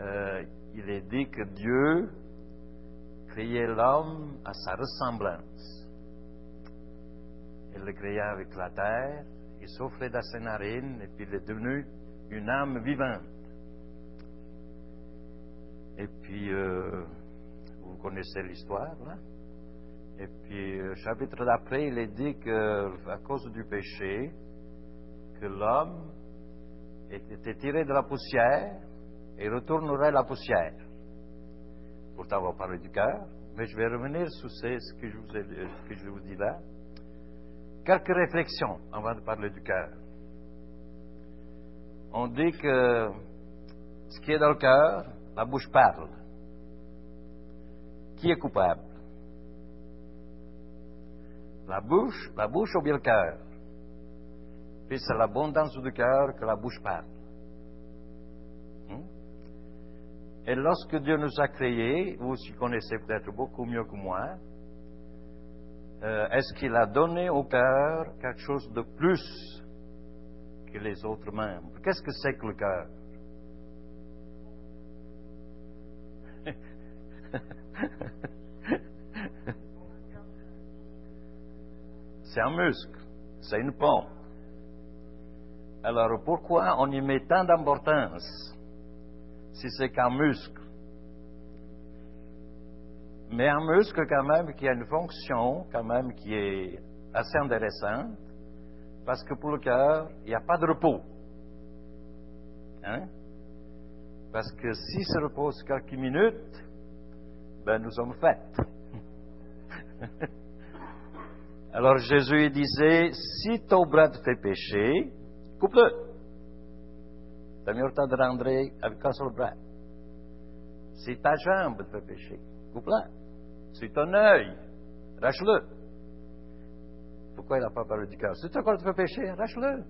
euh, il est dit que Dieu créait l'homme à sa ressemblance. Il le créa avec la terre, il soufflait dans ses narines et puis il est devenu une âme vivante. Et puis, euh, vous connaissez l'histoire, là. Et puis, le chapitre d'après, il est dit que, à cause du péché, que l'homme était tiré de la poussière et retournerait la poussière. Pourtant, on va parler du cœur, mais je vais revenir sur ce que je vous, ai, ce que je vous dis là. Quelques réflexions avant de parler du cœur. On dit que ce qui est dans le cœur, la bouche parle. Qui est coupable? La bouche, la bouche ou bien le cœur? Puis c'est l'abondance du cœur que la bouche parle. Et lorsque Dieu nous a créés, vous aussi connaissez peut-être beaucoup mieux que moi, euh, est-ce qu'il a donné au cœur quelque chose de plus que les autres membres? Qu'est-ce que c'est que le cœur? C'est un muscle, c'est une pompe. Alors pourquoi on y met tant d'importance? Si c'est qu'un muscle Mais un muscle quand même qui a une fonction quand même qui est assez intéressante parce que pour le cœur, il n'y a pas de repos. Hein? Parce que si se repose quelques minutes, ben nous sommes faits. Alors Jésus disait, si ton bras te fait pécher, coupe-le. Temps de rentrer avec un seul bras. Si ta jambe te fait pécher, coupe-la. Si ton œil, arrache-le. Pourquoi il n'a pas parlé du cœur? Si ton corps te fait pécher, arrache-le.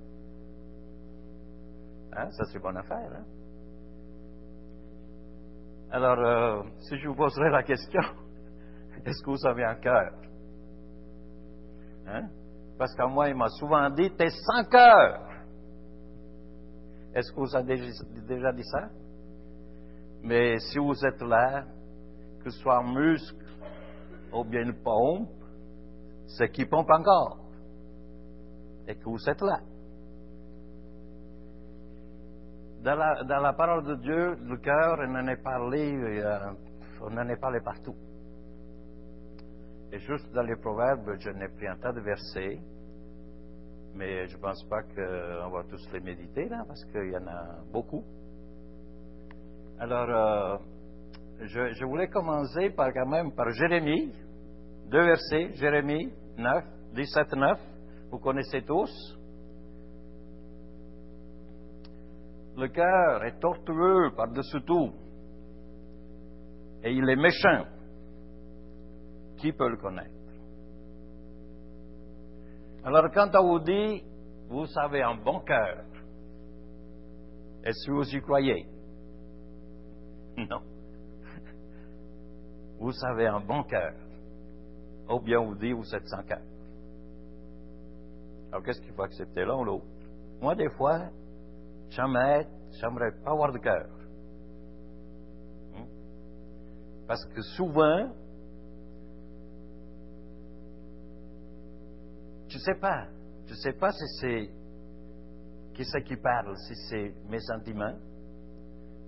Hein? Ça, c'est bonne affaire. Hein? Alors, euh, si je vous poserais la question, est-ce que vous avez un cœur? Hein? Parce qu'à moi, il m'a souvent dit, t'es sans cœur. Est-ce que vous avez déjà dit ça? Mais si vous êtes là, que ce soit un muscle ou bien une pompe, c'est qui pompe encore. Et que vous êtes là. Dans la, parole de Dieu, le cœur, on en est parlé, euh, on en est parlé partout. Et juste dans les proverbes, je n'ai pris un tas de versets, mais je ne pense pas qu'on va tous les méditer là, parce qu'il y en a beaucoup. Alors, euh, je, je, voulais commencer par quand même par Jérémie, deux versets, Jérémie 9, 17, 9, vous connaissez tous. Le cœur est tortueux par-dessus tout. Et il est méchant. Qui peut le connaître? Alors quand on vous dit, vous avez un bon cœur, est-ce que vous y croyez? Non. Vous avez un bon cœur. Ou bien on vous dit, vous êtes sans cœur. Alors qu'est-ce qu'il faut accepter l'un ou l'autre? Moi, des fois, j'aimerais pas avoir de cœur. Hmm? Parce que souvent, je ne sais pas, je ne sais pas si c'est qui c'est qui parle, si c'est mes sentiments,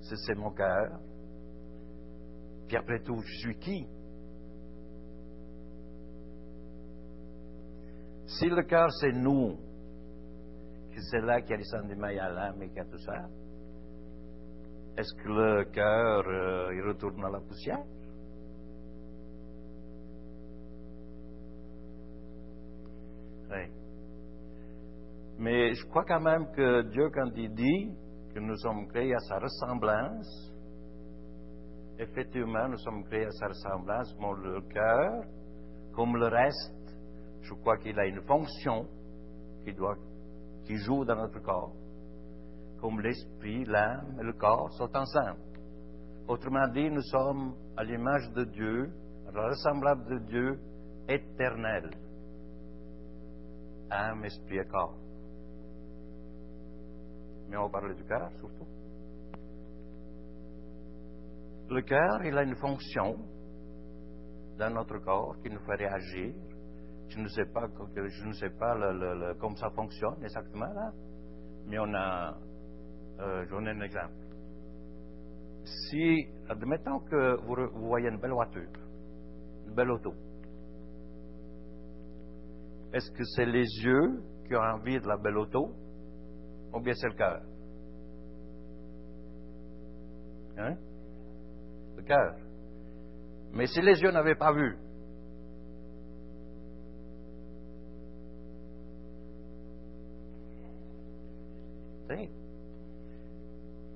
si c'est mon cœur. Puis après tout, je suis qui? Si le cœur c'est nous, c'est là qu'il y a les sentiments, il y a l'âme et qu'il y a tout ça. Est-ce que le cœur, euh, il retourne à la poussière? Mais je crois quand même que Dieu, quand il dit que nous sommes créés à sa ressemblance, effectivement, nous sommes créés à sa ressemblance, mais le cœur, comme le reste, je crois qu'il a une fonction qui doit joue dans notre corps, comme l'esprit, l'âme et le corps sont ensemble. Autrement dit, nous sommes à l'image de Dieu, à la ressemblance de Dieu éternel. Âme, esprit et corps. Mais on va parler du cœur surtout. Le cœur, il a une fonction dans notre corps qui nous fait réagir. Je ne sais pas, je ne sais pas comment ça fonctionne exactement là, mais on a, euh, j'en ai un exemple. Si, admettons que vous voyez une belle voiture, une belle auto, est-ce que c'est les yeux qui ont envie de la belle auto ou bien c'est le cœur? Hein? Le cœur. Mais si les yeux n'avaient pas vu,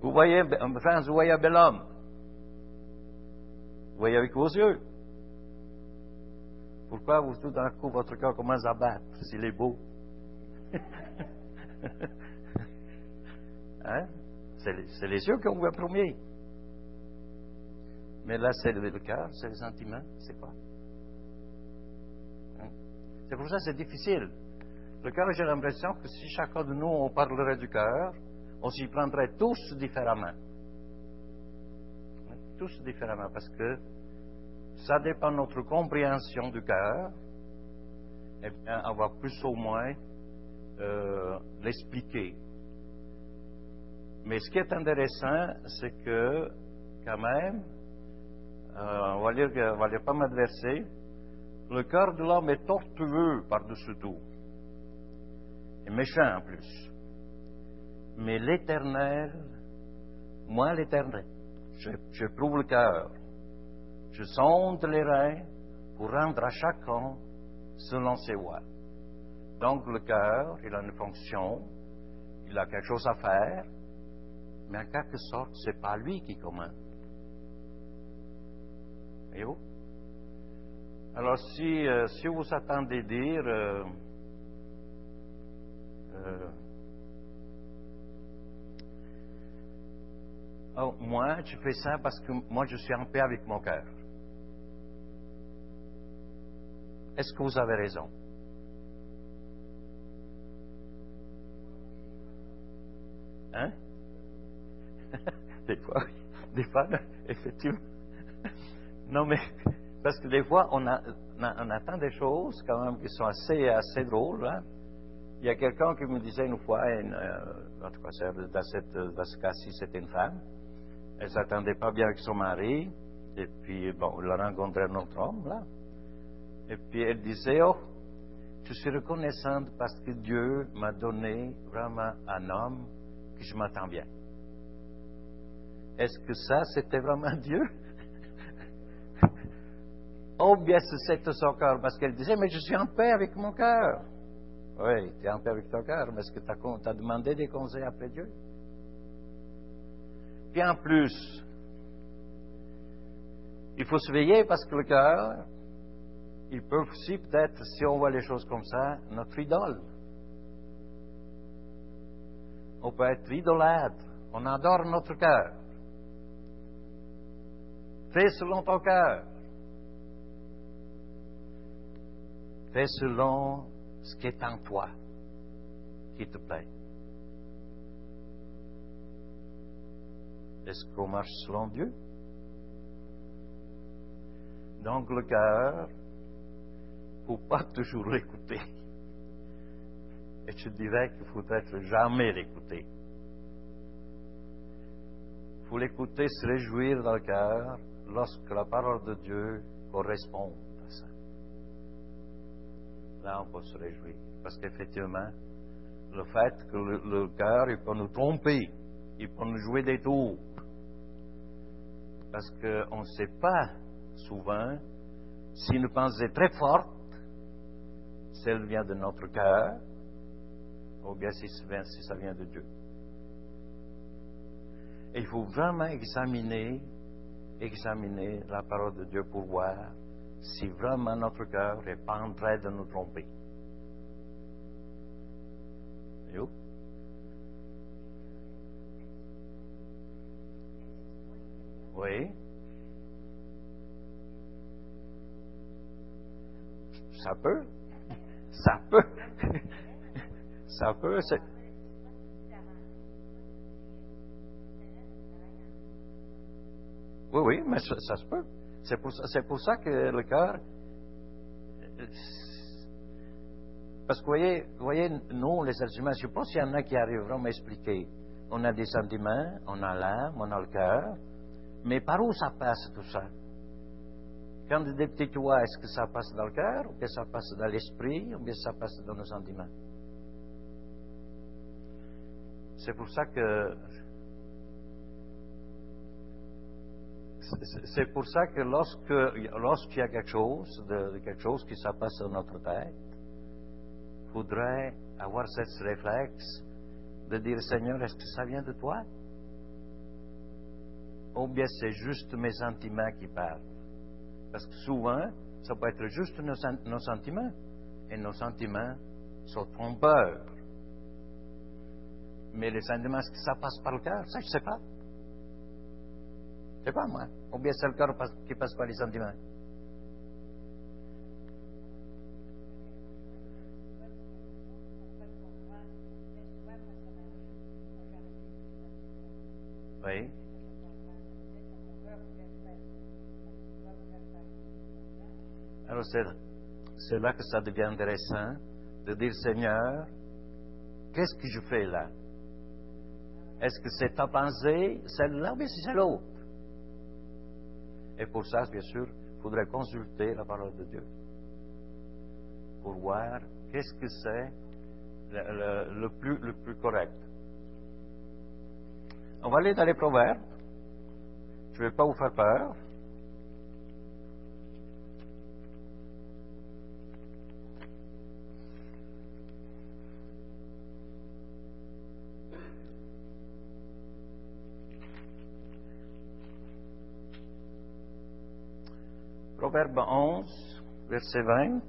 vous voyez, enfin, vous voyez un bel homme. Vous voyez avec vos yeux. Pourquoi vous, tout d'un coup, votre cœur commence à battre? S'il est beau? hein? C'est les, yeux qu'on voit premier. Mais là, c'est le, cœur, c'est les sentiments, c'est quoi? Hein? C'est pour ça que c'est difficile. Le cœur, j'ai l'impression que si chacun de nous, on parlerait du cœur, on s'y prendrait tous différemment. Hein? Tous différemment, parce que ça dépend de notre compréhension du cœur. Eh bien, on va plus ou moins euh, l'expliquer. Mais ce qui est intéressant, c'est que, quand même, euh, on, va lire, on va lire pas mal de versets, le cœur de l'homme est tortueux par-dessus tout, et méchant en plus. Mais l'éternel, moi l'éternel, je, je prouve le cœur, je sonde les reins pour rendre à chacun selon ses voies. Donc le cœur, il a une fonction, il a quelque chose à faire, mais en quelque sorte, ce n'est pas lui qui commande. Et vous? Alors si, euh, si vous attendez dire euh, euh, oh, moi, je fais ça parce que moi, je suis en paix avec mon cœur. Est-ce que vous avez raison? Hein? des fois, des fois, effectivement. Non, mais, parce que des fois, on, a, on, attend des choses quand même qui sont assez, assez drôles. Hein? Il y a quelqu'un qui me disait une fois, euh, en tout cas, dans, cette, dans ce cas-ci, c'était une femme. Elle ne s'attendait pas bien avec son mari. Et puis, bon, elle a rencontré un autre homme, là. Et puis, elle disait, oh, je suis reconnaissante parce que Dieu m'a donné vraiment un homme que je m'attends bien. Est-ce que ça, c'était vraiment Dieu? Oh bien, c'était son cœur, parce qu'elle disait, mais je suis en paix avec mon cœur. Oui, tu es en paix avec ton cœur, mais est-ce que tu as, as, demandé des conseils après Dieu? Puis en plus, il faut se veiller parce que le cœur, il peut aussi peut-être, si on voit les choses comme ça, notre idole. On peut être idolâtre. On adore notre cœur. Fais selon ton cœur. Fais selon ce qui est en toi, qui te plaît. Est-ce qu'on marche selon Dieu? Donc le cœur, pas toujours l'écouter. Et je dirais qu'il faut être jamais l'écouter. Il faut l'écouter, se réjouir dans le cœur lorsque la parole de Dieu correspond à ça. Là, on peut se réjouir. Parce qu'effectivement, le fait que le, cœur, il peut nous tromper, il peut nous jouer des tours. Parce qu'on ne sait pas souvent si une pensée très forte, si elle vient de notre cœur, ou bien si ça vient de Dieu. Et il faut vraiment examiner examiner la parole de Dieu pour voir si vraiment notre cœur n'est pas en train de nous tromper. Oui. Ça peut. Ça peut. Ça peut. Oui, oui, mais ça, se peut. C'est pour, ça- c'est pour ça que le cœur. Parce que, vous voyez, voyez, nous, les êtres humains, je pense qu'il y en a qui arriveront à m'expliquer. On a des sentiments, on a l'âme, on a le cœur, mais par où ça passe tout ça? Quand des petits oies, est-ce que ça passe dans le cœur, ou bien ça passe dans l'esprit, ou bien ça passe dans nos sentiments? C'est pour ça que c'est- pour ça que lorsque lorsqu'il y a quelque chose, de, quelque chose qui se passe dans notre tête, il faudrait avoir ce réflexe de dire Seigneur, est-ce que ça vient de toi? Ou bien c'est juste mes sentiments qui parlent? Parce que souvent, ça peut être juste nos, sen- nos sentiments. Et nos sentiments sont trompeurs. Mais les sentiments, est-ce que ça passe par le cœur? Ça, je ne sais pas. Je sais pas, moi. Ou bien c'est le cœur qui passe par les sentiments. Oui. Alors c'est, là que ça devient intéressant de dire Seigneur, qu'est-ce que je fais là? Est-ce que c'est ta pensée, celle-là, ou bien c'est l'autre Et pour ça, bien sûr, il faudrait consulter la parole de Dieu pour voir qu'est-ce que c'est le- le plus, le plus correct. On va aller dans les proverbes. Je ne vais pas vous faire peur. Proverbe 11, verset 20.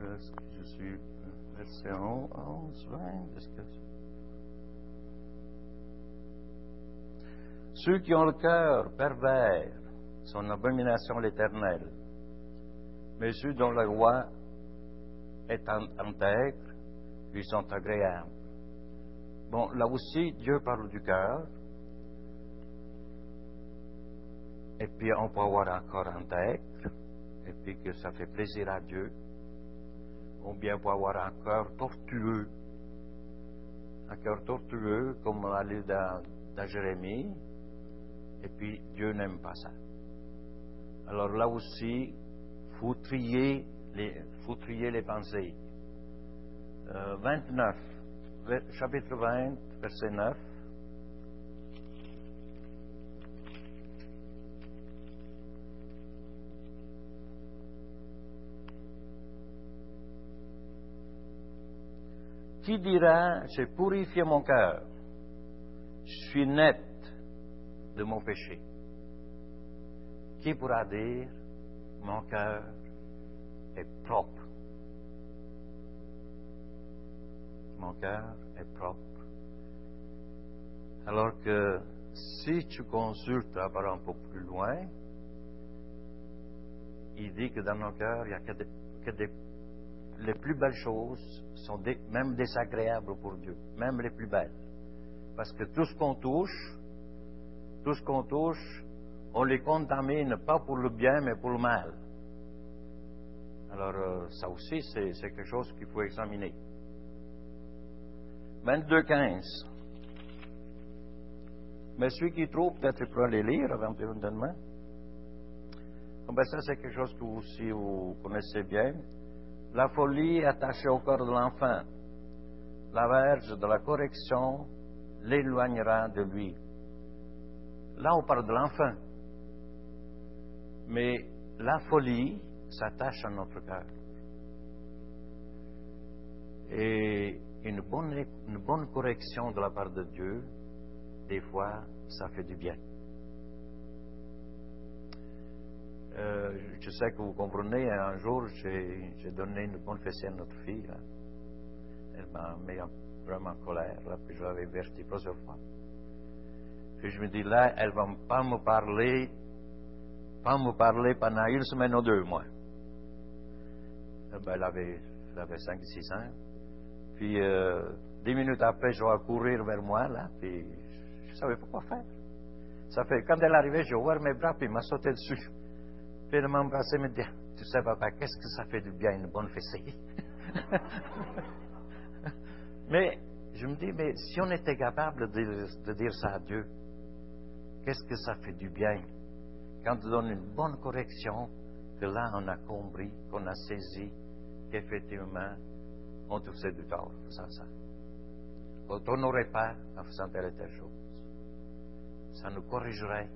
Est-ce que je suis verset 11, 20 est-ce que- Ceux qui ont le cœur pervers sont une abomination l'éternel, mais ceux dont la loi est intègre lui sont agréables. Bon, là aussi, Dieu parle du cœur. Et puis, on peut avoir un corps intègre, et puis que ça fait plaisir à Dieu. Ou bien, on peut avoir un cœur tortueux. Un cœur tortueux, comme on l'a lu dans, dans Jérémie. Et puis, Dieu n'aime pas ça. Alors là aussi, faut trier les, faut trier les pensées. Euh, 29, ver- chapitre 20, verset 9. Qui dira, j'ai purifié mon cœur, je suis net de mon péché Qui pourra dire, mon cœur est propre? Mon cœur est propre. Alors que si tu consultes parole un peu plus loin, il dit que dans nos cœurs, il n'y a que, les plus belles choses sont même désagréables pour Dieu, même les plus belles. Parce que tout ce qu'on touche, tout ce qu'on touche, on les contamine pas pour le bien, mais pour le mal. Alors, euh, ça aussi, c'est quelque chose qu'il faut examiner. 22.15. Mais celui qui trouve, peut-être il pourra les lire éventuellement. Bon, ben ça, c'est quelque chose que vous aussi vous connaissez bien. La folie attachée au corps de l'enfant. La verge de la correction l'éloignera de lui. Là, on parle de l'enfant. Mais la folie s'attache à notre cœur. Et une bonne, une bonne correction de la part de Dieu, des fois, ça fait du bien. Euh, je sais que vous comprenez, un jour, j'ai donné une bonne fessée à notre fille. là. Elle m'a mis en- vraiment en colère, puis je l'avais averti plusieurs fois. Puis je me dis, là, elle va pas me parler, pas me parler pendant une semaine ou deux, moi. ben, elle avait, elle avait 5-6 ans. Puis, euh, dix minutes après, je vois courir vers moi, là, puis je ne savais pas quoi faire. Ça fait, quand elle arrivait, j'ai ouvert mes bras, puis il m'a sauté dessus. Puis elle m'a embrassé, me dit, tu sais, papa, qu'est-ce que ça fait du bien, une bonne fessée? mais, je me dis, mais si on était capable de, dire ça à Dieu, qu'est-ce que ça fait du bien? Quand on donne une bonne correction, que là, on a compris, qu'on a saisi qu'effectivement, on faisait du tort en faisant ça. On n'aurait pas en faisant telle et telle chose. Ça nous corrigerait.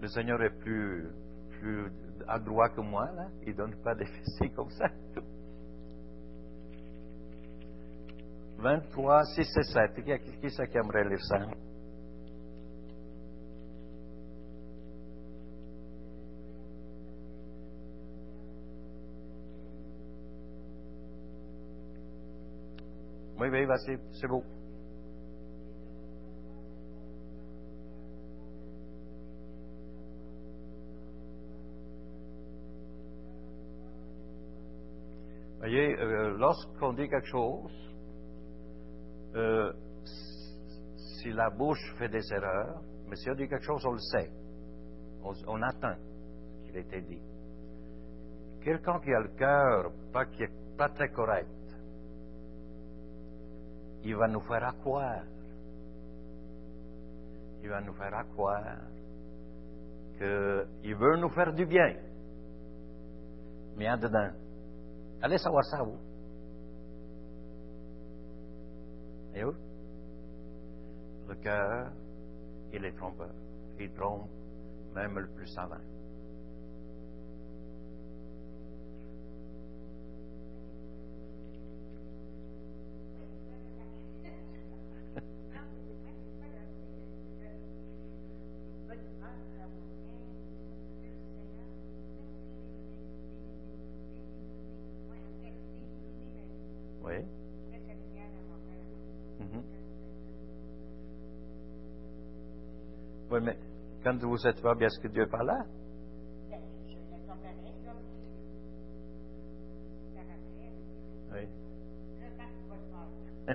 Le Seigneur est plus, plus adroit que moi, là. Il ne donne pas des fessiers comme ça. 23, 6 et 7. Qui, qui, qui c'est qui aimerait lire ça? Oui, oui, vas-y, c'est beau. Voyez, euh, lorsqu'on dit quelque chose, euh, si la bouche fait des erreurs, mais si on dit quelque chose, on le sait. On, on attend ce qu'il a été dit. Quelqu'un qui a le cœur pas, qui est pas très correct, il va nous faire croire. Il va nous faire croire qu'il veut nous faire du bien. Mais en dedans, allez savoir ça, vous. Et où? Le cœur, il est trompeur. Il trompe même le plus savant. Quand vous êtes pas bien, est-ce que Dieu là? Oui.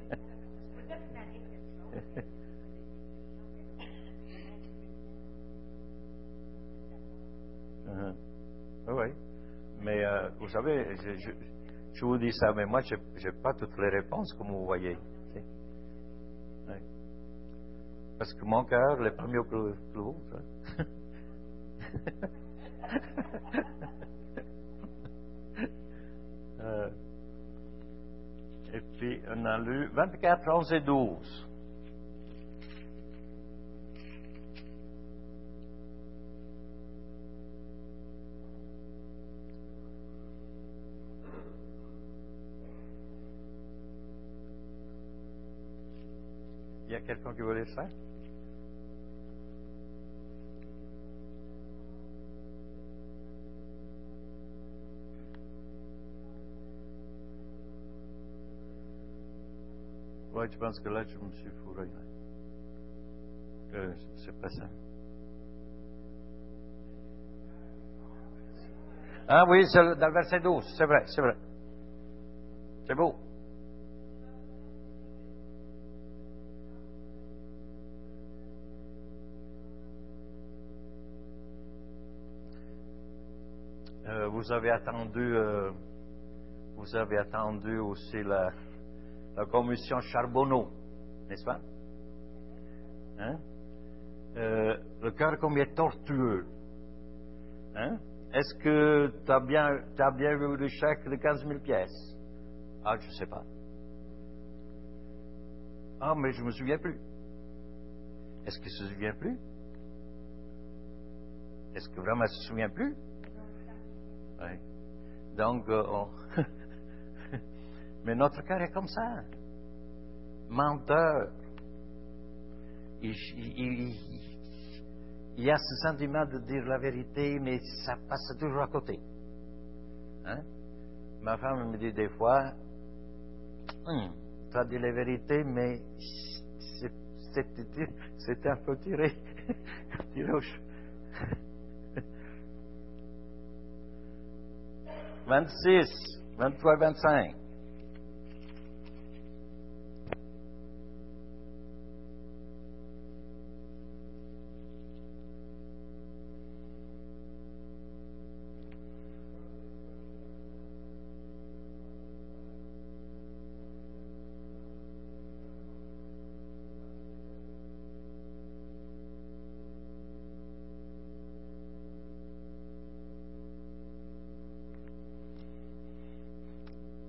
uh-huh. Oui, mais euh, vous savez, je, je, je, vous dis ça, mais moi, je n'ai pas toutes les réponses, comme vous voyez. Parce que mon cœur, pas mieux que vôtre. Euh, et puis, on a lu 24, 11 et 12. Il y a quelqu'un qui veut le faire? Ouais, tu penses que là, je me suis fourré. Euh, c'est pas ça. Ah oui, c'est dans le verset 12, c'est vrai, c'est vrai. C'est beau. Euh, vous avez attendu, euh, vous avez attendu aussi la, la commission Charbonneau, n'est-ce pas? Hein? euh, Le cœur combien tortueux. Hein? Est-ce que tu as bien, as bien vu le chèque de 15 000 pièces? Ah, je ne sais pas. Ah, mais je ne me souviens plus. Est-ce qu'il se souvient plus? Est-ce que vraiment il se souvient plus? Oui. Donc, euh, on... Mais notre cœur est comme ça. Menteur. Il, y a ce sentiment de dire la vérité, mais ça passe toujours à côté. Hein? Ma femme me dit des fois, hum, tu as dit la vérité, mais c'était un peu tiré, tiré au 26, 23, 25.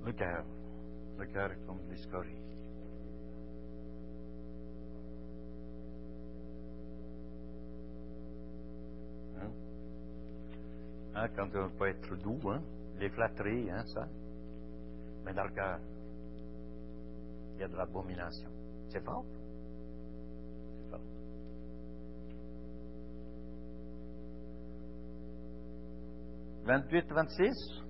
Le cœur. Le Hein? Hein, quand on peut être doux, hein? les flatteries, hein, ça? Mais dans le cœur, il y a de l'abomination. C'est fort? C'est fort. Vingt-huit, vingt-six?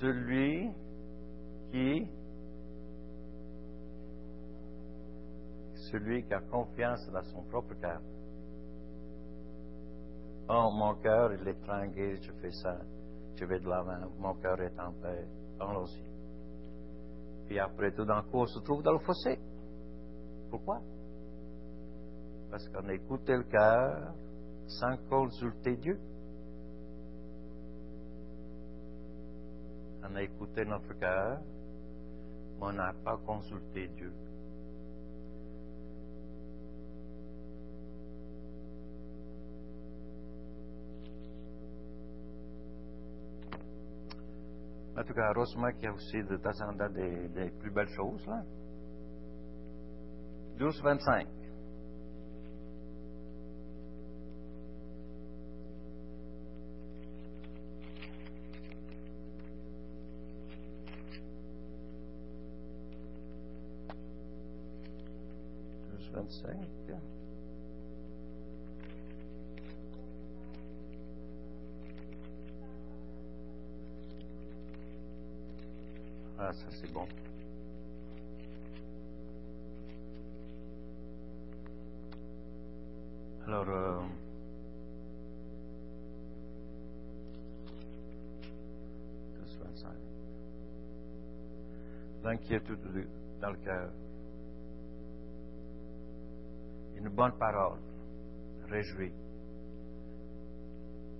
Celui qui celui qui a confiance dans son propre cœur. Oh, mon cœur, il est tranquille, je fais ça, je vais de l'avant, mon cœur est en paix, allons-y. Puis après tout d'un coup, on se trouve dans le fossé. Pourquoi? Parce qu'on a écouté le cœur sans consulter Dieu. On a écouté notre cœur, mais on n'a pas consulté Dieu. En tout cas, heureusement qu'il y a aussi de temps des, des plus belles choses, là. 12, 25. Douze, vingt-cinq. Ah, ça c'est bon. Alors, euh. L'inquiétude de- dans le cœur. Une bonne parole réjouit.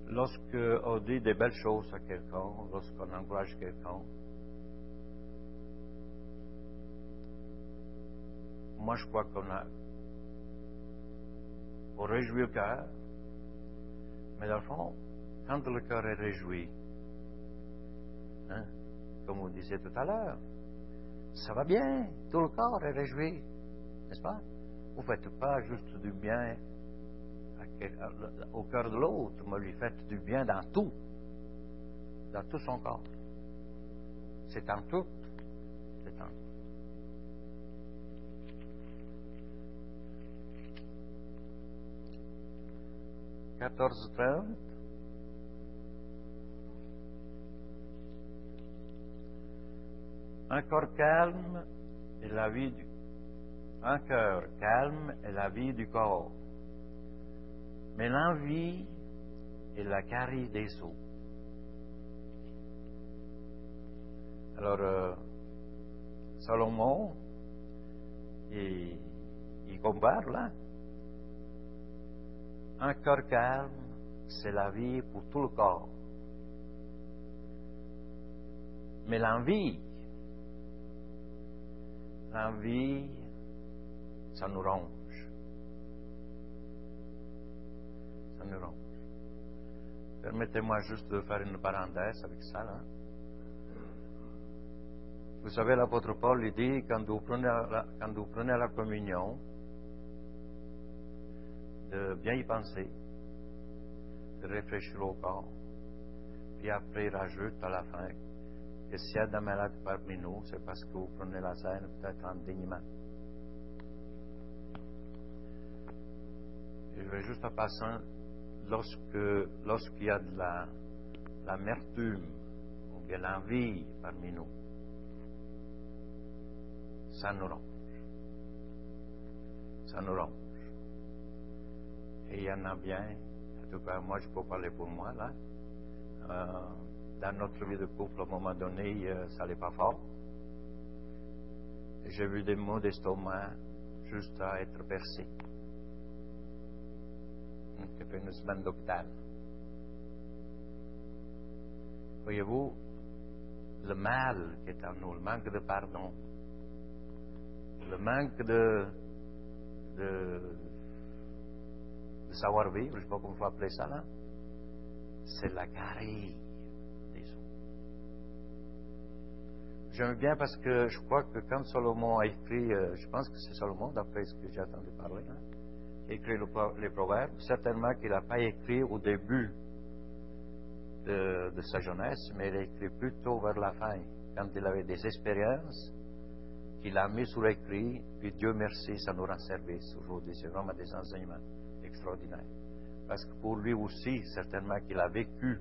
Lorsque on dit des belles choses à quelqu'un, lorsqu'on encourage quelqu'un, moi je crois qu'on a on réjouit le cœur, mais dans le fond, quand le cœur est réjoui, hein, comme vous disiez tout à l'heure, ça va bien, tout le corps est réjoui, n'est-ce pas? Vous ne faites pas juste du bien au cœur de l'autre, mais lui faites du bien dans tout, dans tout son corps. C'est en tout, c'est en tout. 14h30. Un corps calme est la vie du... Un cœur calme est la vie du corps. Mais l'envie est la carie des eaux. Alors, euh, Salomon, il, il compare là. Un cœur calme, c'est la vie pour tout le corps. Mais l'envie, l'envie, ça nous ronge. Ça nous ronge. Permettez-moi juste de faire une parenthèse avec ça. Là. Vous savez, l'apôtre Paul dit, quand vous prenez la, quand vous prenez la communion, de bien y penser, de réfléchir au corps, puis après il rajoute à la fin que s'il y a des malades parmi nous, c'est parce que vous prenez la scène peut-être indignement. Et je juste en passant, lorsqu'il y a de la, l'amertume ou bien l'envie parmi nous, ça nous ronge. Ça nous ronge. Et il y en a bien, en tout cas, moi je peux parler pour moi là. Euh, dans notre vie de couple, à un moment donné, euh, ça n'allait pas fort. J'ai vu des maux d'estomac juste à être percés. Semaine d'hôpital. Voyez-vous, le mal qui est en nous, le manque de pardon, le manque de, de, de savoir vivre, je ne sais pas comment il faut appeler ça là, c'est la carrée des autres. J'aime bien parce que je crois que quand Salomon a écrit, euh, je pense que c'est Salomon, d'après ce que j'ai entendu parler, hein, écrit le, les proverbes, certainement qu'il n'a pas écrit au début de, de, sa jeunesse, mais il a écrit plutôt vers la fin, quand il avait des expériences qu'il a mis sur écrit, puis Dieu merci, ça nous rend service aujourd'hui. C'est vraiment des enseignements extraordinaires. Parce que pour lui aussi, certainement qu'il a vécu,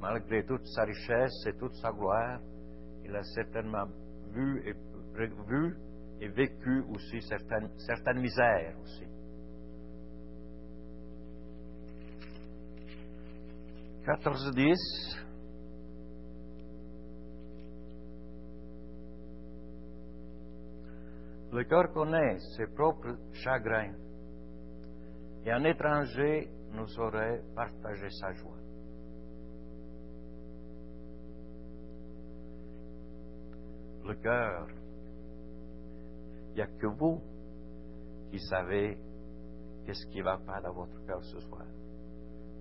malgré toute sa richesse et toute sa gloire, il a certainement vu et, vécu aussi certaines, certaines misères aussi. Quatorze dix. Le cœur connaît ses propres chagrins, et un étranger nous saurait partager sa joie. Cœur, il n'y a que vous qui savez qu'est-ce qui ne va pas dans votre cœur ce soir,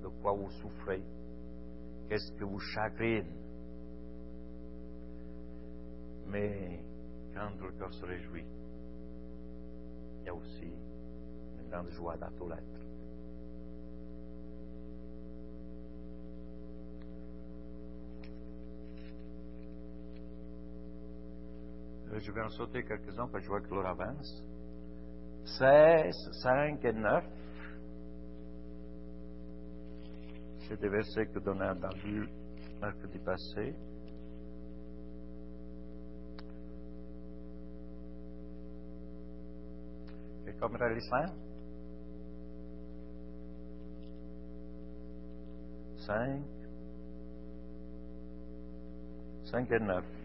de quoi vous souffrez, qu'est-ce que vous chagrine. Mais quand le cœur se réjouit, il y a aussi une grande joie dans tout l'être. Je vais en sauter quelques-uns parce que je vois que l'heure avance. 16, 5 et 9. C'est des versets que Donald a entendu mercredi passé. Et comme l'islam 5, 5 et 9.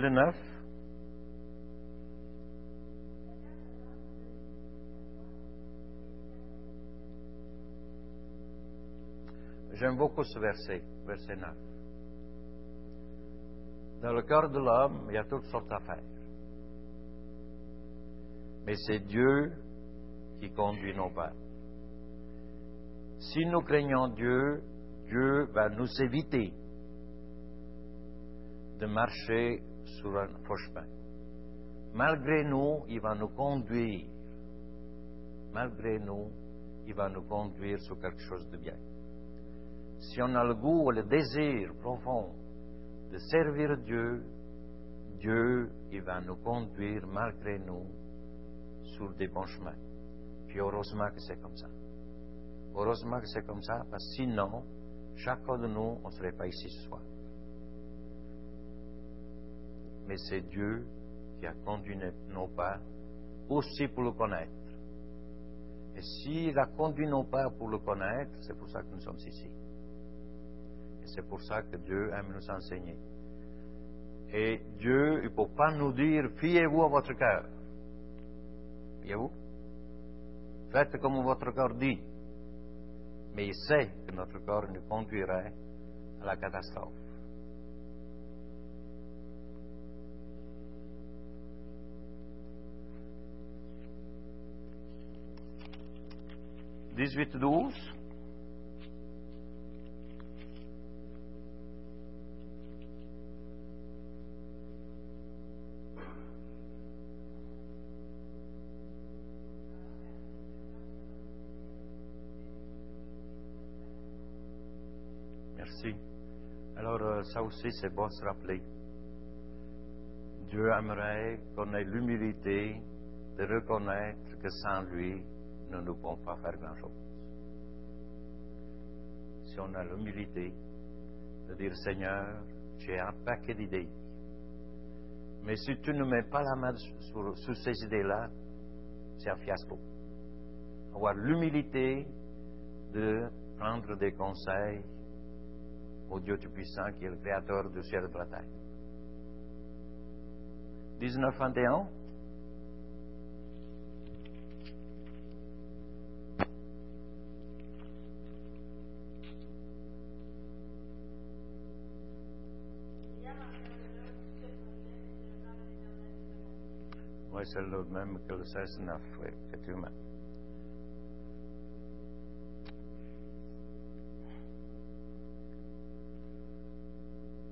9. J'aime beaucoup ce verset, verset 9. Dans le cœur de l'homme, il y a toutes sortes d'affaires. Mais c'est Dieu qui conduit nos pas. Si nous craignons Dieu, Dieu va nous éviter de marcher sur un faux chemin. Malgré nous, il va nous conduire. Malgré nous, il va nous conduire sur quelque chose de bien. Si on a le goût le désir profond de servir Dieu, Dieu, il va nous conduire malgré nous sur des bons chemins. Puis heureusement que c'est comme ça. Heureusement que c'est comme ça, parce que sinon, chacun de nous, on ne serait pas ici ce soir. Mais c'est Dieu qui a conduit nos pas aussi pour le connaître. Et s'il a conduit nos pas pour le connaître, c'est pour ça que nous sommes ici. Et c'est pour ça que Dieu aime nous enseigner. Et Dieu, il ne peut pas nous dire, fiez-vous à votre cœur. Fiez-vous. Faites comme votre cœur dit. Mais il sait que notre corps nous conduirait à la catastrophe. Dix-huit, douze. Merci. Alors, euh, ça aussi, c'est bon de se rappeler. Dieu aimerait qu'on ait l'humilité de reconnaître que sans lui, nous ne pouvons pas faire grand-chose. Si on a l'humilité de dire, Seigneur, j'ai un paquet d'idées, mais si tu ne mets pas la main sur, sur ces idées-là, c'est un fiasco. Avoir l'humilité de prendre des conseils au Dieu Tout-Puissant qui est le Créateur du ciel et de la terre. 19, 21. Oui, c'est le même que le 16, 9, oui, effectivement.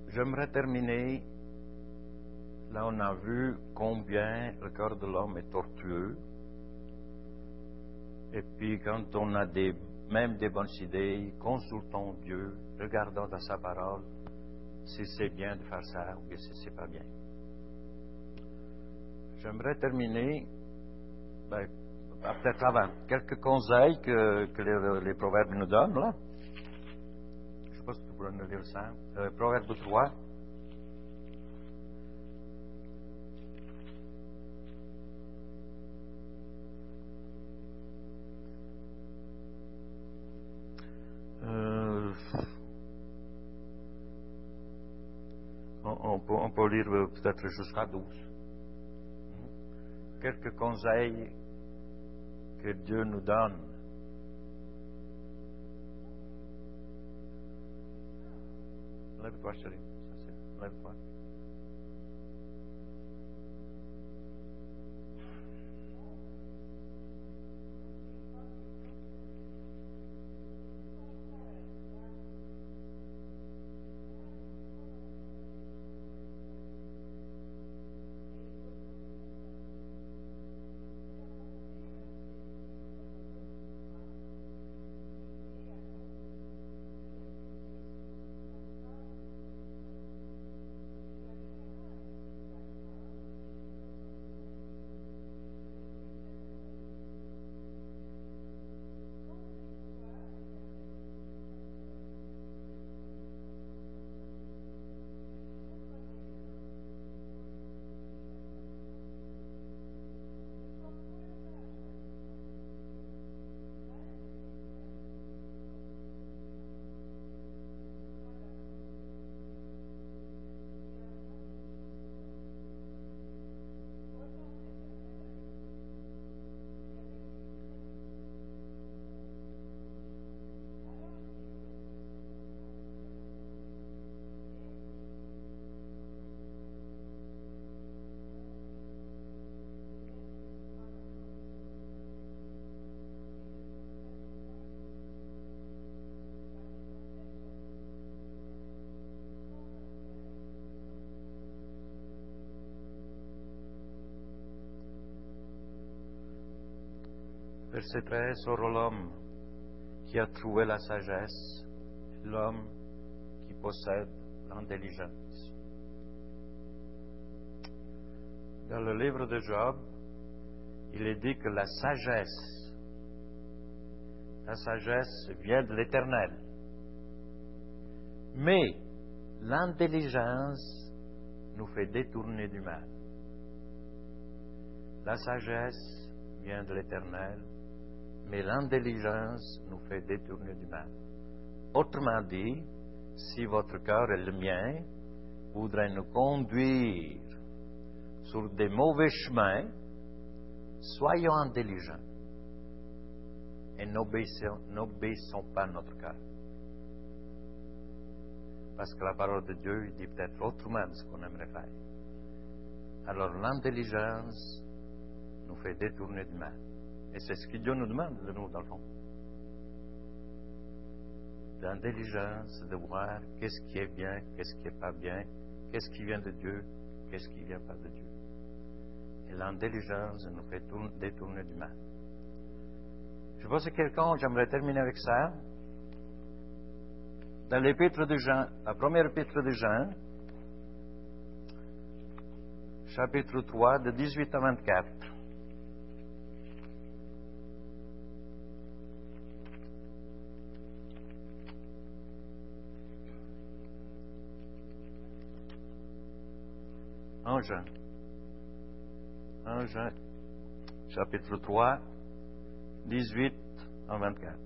J'aimerais terminer. Là, on a vu combien le cœur de l'homme est tortueux. Et puis, quand on a des, même des bonnes idées, consultons Dieu, regardons dans sa parole si c'est bien de faire ça ou si c'est pas bien. J'aimerais terminer, ben, peut-être avant, quelques conseils que, les, les, proverbes nous donnent, là. Je ne sais pas si tu pourrais nous lire ça. Euh, Proverbe 3. Euh, on, peut, on, peut, lire peut-être jusqu'à 12 quelques conseils que Dieu nous donne. Lève-toi, chérie. Lève-toi. Verset 13, sur l'homme qui a trouvé la sagesse, l'homme qui possède l'intelligence. Dans le livre de Job, il est dit que la sagesse, la sagesse vient de l'éternel. Mais l'intelligence nous fait détourner du mal. La sagesse vient de l'éternel, mais l'intelligence nous fait détourner du mal. Autrement dit, si votre cœur et le mien voudraient nous conduire sur des mauvais chemins, soyons intelligents et n'obéissons pas notre cœur. Parce que la parole de Dieu dit peut-être autrement ce qu'on aimerait faire. Alors l'intelligence nous fait détourner du mal. Et c'est ce que Dieu nous demande de nous, dans le fond. L'intelligence de voir qu'est-ce qui est bien, qu'est-ce qui n'est pas bien, qu'est-ce qui vient de Dieu, qu'est-ce qui ne vient pas de Dieu. Et l'intelligence nous fait détourner du mal. Je vois si quelqu'un, j'aimerais terminer avec ça. dans l'épître de Jean, la première épître de Jean, chapitre 3, de 18 à 24. En Jean. En Jean, chapitre 3, 18 à 24.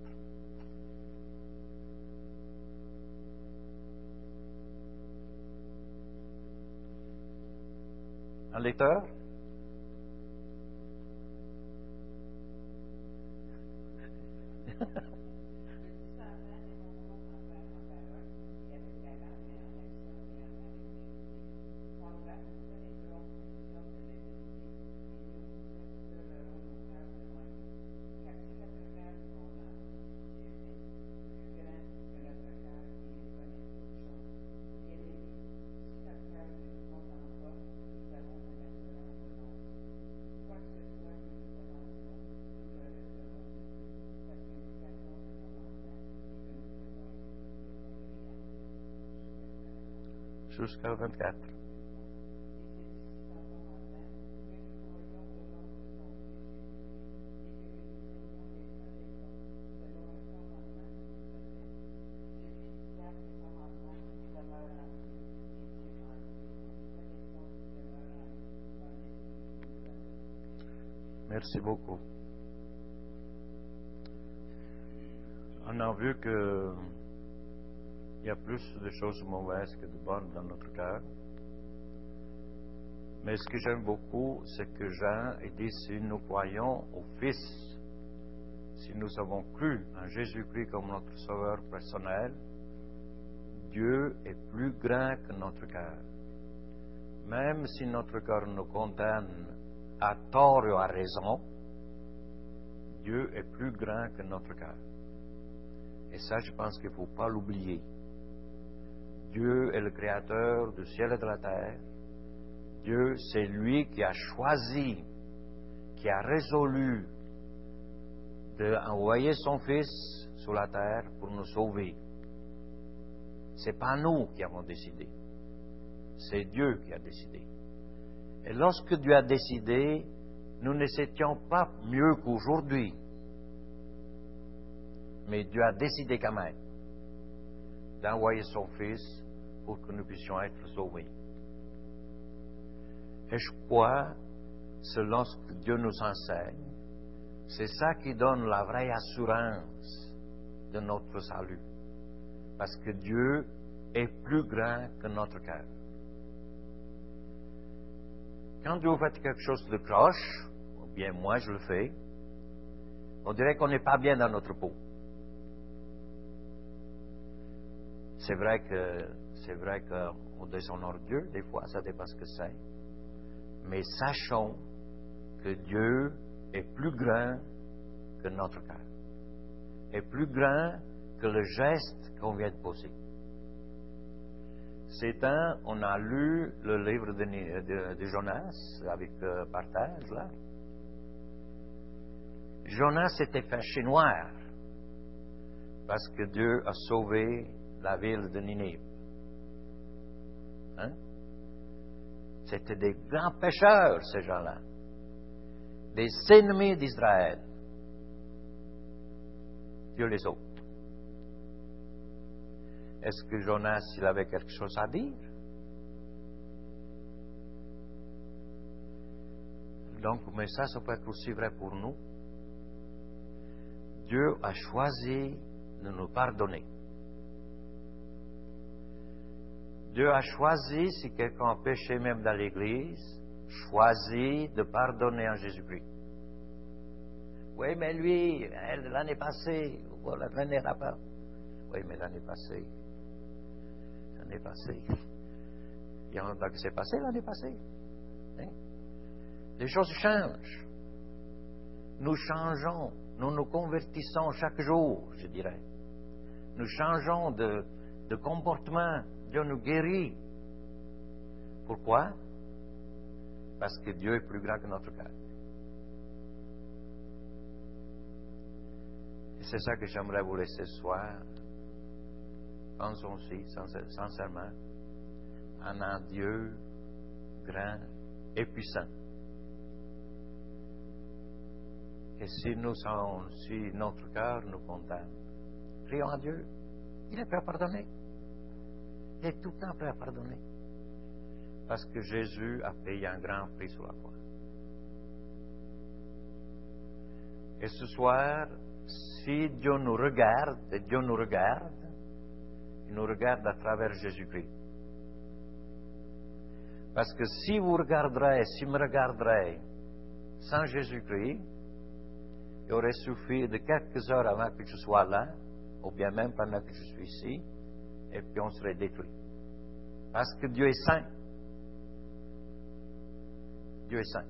Un lecteur? jusqu'à 24. Merci beaucoup. On a vu que il y a plus de choses mauvaises que de bonnes dans notre cœur. Mais ce que j'aime beaucoup, c'est que Jean dit si nous croyons au Fils, si nous avons cru en Jésus-Christ comme notre Sauveur personnel, Dieu est plus grand que notre cœur. Même si notre cœur nous condamne à tort ou à raison, Dieu est plus grand que notre cœur. Et ça, je pense qu'il ne faut pas l'oublier. Dieu est le créateur du ciel et de la terre. Dieu, c'est lui qui a choisi, qui a résolu d'envoyer son Fils sur la terre pour nous sauver. Ce n'est pas nous qui avons décidé. C'est Dieu qui a décidé. Et lorsque Dieu a décidé, nous ne étions pas mieux qu'aujourd'hui. Mais Dieu a décidé quand même d'envoyer son Fils pour que nous puissions être sauvés. Et je crois, selon ce que Dieu nous enseigne, c'est ça qui donne la vraie assurance de notre salut. Parce que Dieu est plus grand que notre cœur. Quand vous faites quelque chose de croche, ou bien moi je le fais, on dirait qu'on n'est pas bien dans notre peau. C'est vrai que c'est vrai qu'on déshonore Dieu, des fois, ça dépend ce que c'est. Mais sachons que Dieu est plus grand que notre cœur, est plus grand que le geste qu'on vient de poser. C'est un, on a lu le livre de, Jonas avec euh, partage là. Jonas s'était fait noir parce que Dieu a sauvé la ville de Ninive. Hein? C'était des grands pécheurs, ces gens-là. Des ennemis d'Israël. Dieu les autres. Est-ce que Jonas, il avait quelque chose à dire? Donc, mais ça, ça peut être aussi vrai pour nous. Dieu a choisi de nous pardonner. Dieu a choisi, si quelqu'un a péché même dans l'Église, choisi de pardonner en Jésus-Christ. Oui, mais lui, l'année passée, l'année pas. Oui, mais l'année passée, l'année passée, il y a un temps qui s'est passé l'année passée. Hein? Les choses changent. Nous changeons, nous nous convertissons chaque jour, je dirais. Nous changeons de comportement, Dieu nous guérit. Pourquoi? Parce que Dieu est plus grand que notre cœur. Et c'est ça que j'aimerais vous laisser ce soir. pensons-y sincèrement, en un Dieu grand et puissant. Et si nous sommes, si notre cœur nous condamne, prions à Dieu. Il est prêt à pardonner. Tout le temps prêt à pardonner. Parce que Jésus a payé un grand prix sur la croix. Et ce soir, si Dieu nous regarde, et Dieu nous regarde, il nous regarde à travers Jésus-Christ. Parce que si vous regarderez, si me regarderez sans Jésus-Christ, il aurait suffi de quelques heures avant que je sois là, ou bien même pendant que je suis ici, et puis on serait détruit. Parce que Dieu est saint. Dieu est saint.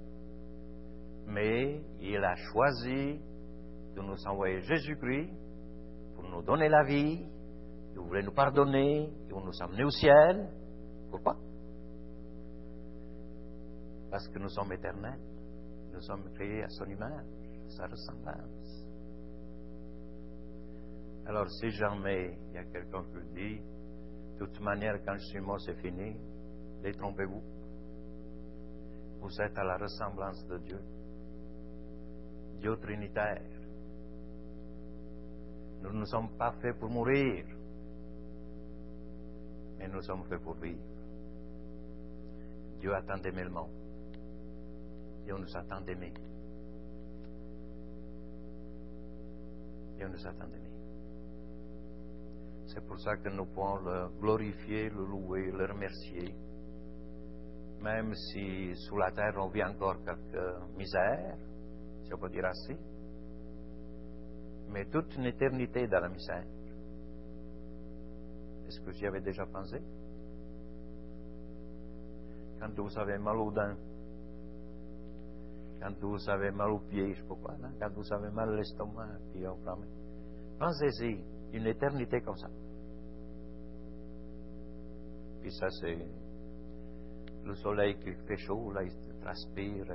Mais il a choisi de nous envoyer Jésus-Christ pour nous donner la vie, il voulait nous pardonner, il voulait nous amener au ciel. Pourquoi? Parce que nous sommes éternels. Nous sommes créés à son image, à sa ressemblance. Alors, si jamais il y a quelqu'un qui dit, de toute manière, quand je suis mort, c'est fini, détrompez-vous. Vous êtes à la ressemblance de Dieu. Dieu trinitaire. Nous ne sommes pas faits pour mourir, mais nous sommes faits pour vivre. Dieu attend monde. Dieu nous attend d'aimer. Dieu nous attend d'aimer. C'est pour ça que nous pouvons le glorifier, le louer, le remercier. Même si sous la terre on vit encore quelques misères, si on peut dire ainsi, mais toute une éternité dans la misère. Est-ce que j'y avais déjà pensé? Quand vous avez mal aux dents, quand vous avez mal aux pieds, je sais pas quoi, quand vous avez mal à l'estomac, puis Pensez-y, une éternité comme ça. Puis ça, c'est le soleil qui fait chaud, là, il transpire,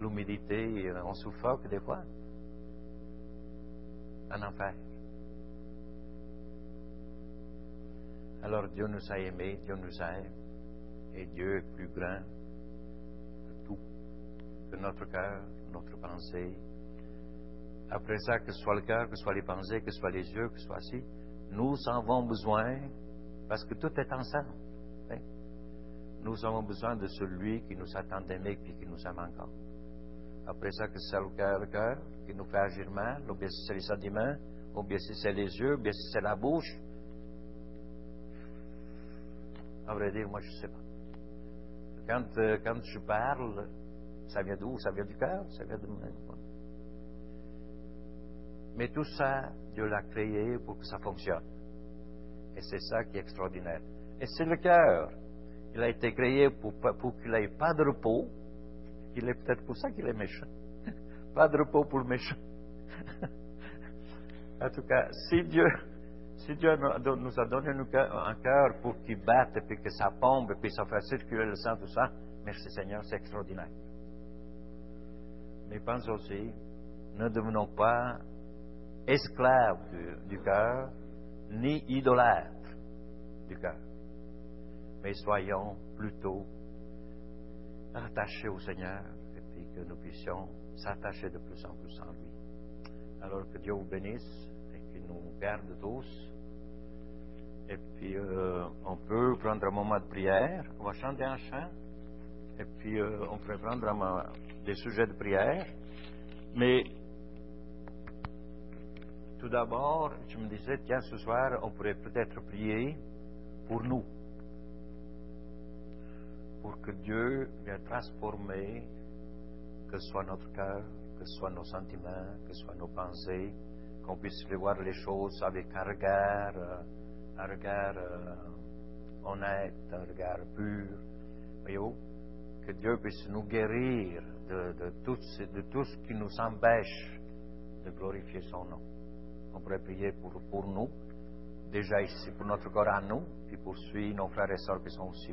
l'humidité, on suffoque des fois. Un enfer. Alors Dieu nous a aimés, Dieu nous aime, et Dieu est plus grand que tout, que notre cœur, notre pensée. Après ça, que ce soit le cœur, que ce soit les pensées, que ce soit les yeux, que ce soit ci, nous en avons besoin parce que tout est ensemble. Hein. Nous avons besoin de celui qui nous attend d'aimer et qui nous aime encore. Après ça, que c'est le cœur, le cœur qui nous fait agir mal, ou bien si c'est les sentiments, ou bien si c'est les yeux, ou bien si c'est la bouche, à vrai dire, moi, je ne sais pas. Quand, euh, quand je parle, ça vient d'où? Ça vient du cœur? Ça vient de moi? Mais tout ça, Dieu l'a créé pour que ça fonctionne. Et c'est ça qui est extraordinaire. Et c'est le cœur. Il a été créé pour, pour qu'il n'ait pas de repos. Il est peut-être pour ça qu'il est méchant. pas de repos pour le méchant. en tout cas, si Dieu, si Dieu nous a donné un cœur pour qu'il batte, puis que ça pompe, puis ça fasse circuler le sang, tout ça, merci Seigneur, c'est extraordinaire. Mais pense aussi, ne devenons pas esclaves du, cœur, ni idolâtres du cœur. Mais soyons plutôt attachés au Seigneur et puis que nous puissions s'attacher de plus en plus en lui. Alors que Dieu vous bénisse et qu'il nous garde tous. Et puis, euh, on peut prendre un moment de prière. On va chanter un chant. Et puis, euh, on peut prendre un, des sujets de prière. Mais, tout d'abord, je me disais, tiens, ce soir, on pourrait peut-être prier pour nous. Pour que Dieu vienne transformer, que ce soit notre cœur, que ce soit nos sentiments, que ce soit nos pensées, qu'on puisse voir les choses avec un regard. Un regard euh, honnête, un regard pur. Voyez-vous, que Dieu puisse nous guérir de tout ce qui nous empêche de glorifier son nom. Compré prier pour, pour nous. Déjà ici, pour notre corps à nous, et poursuit nos frères et sœurs qui sont aussi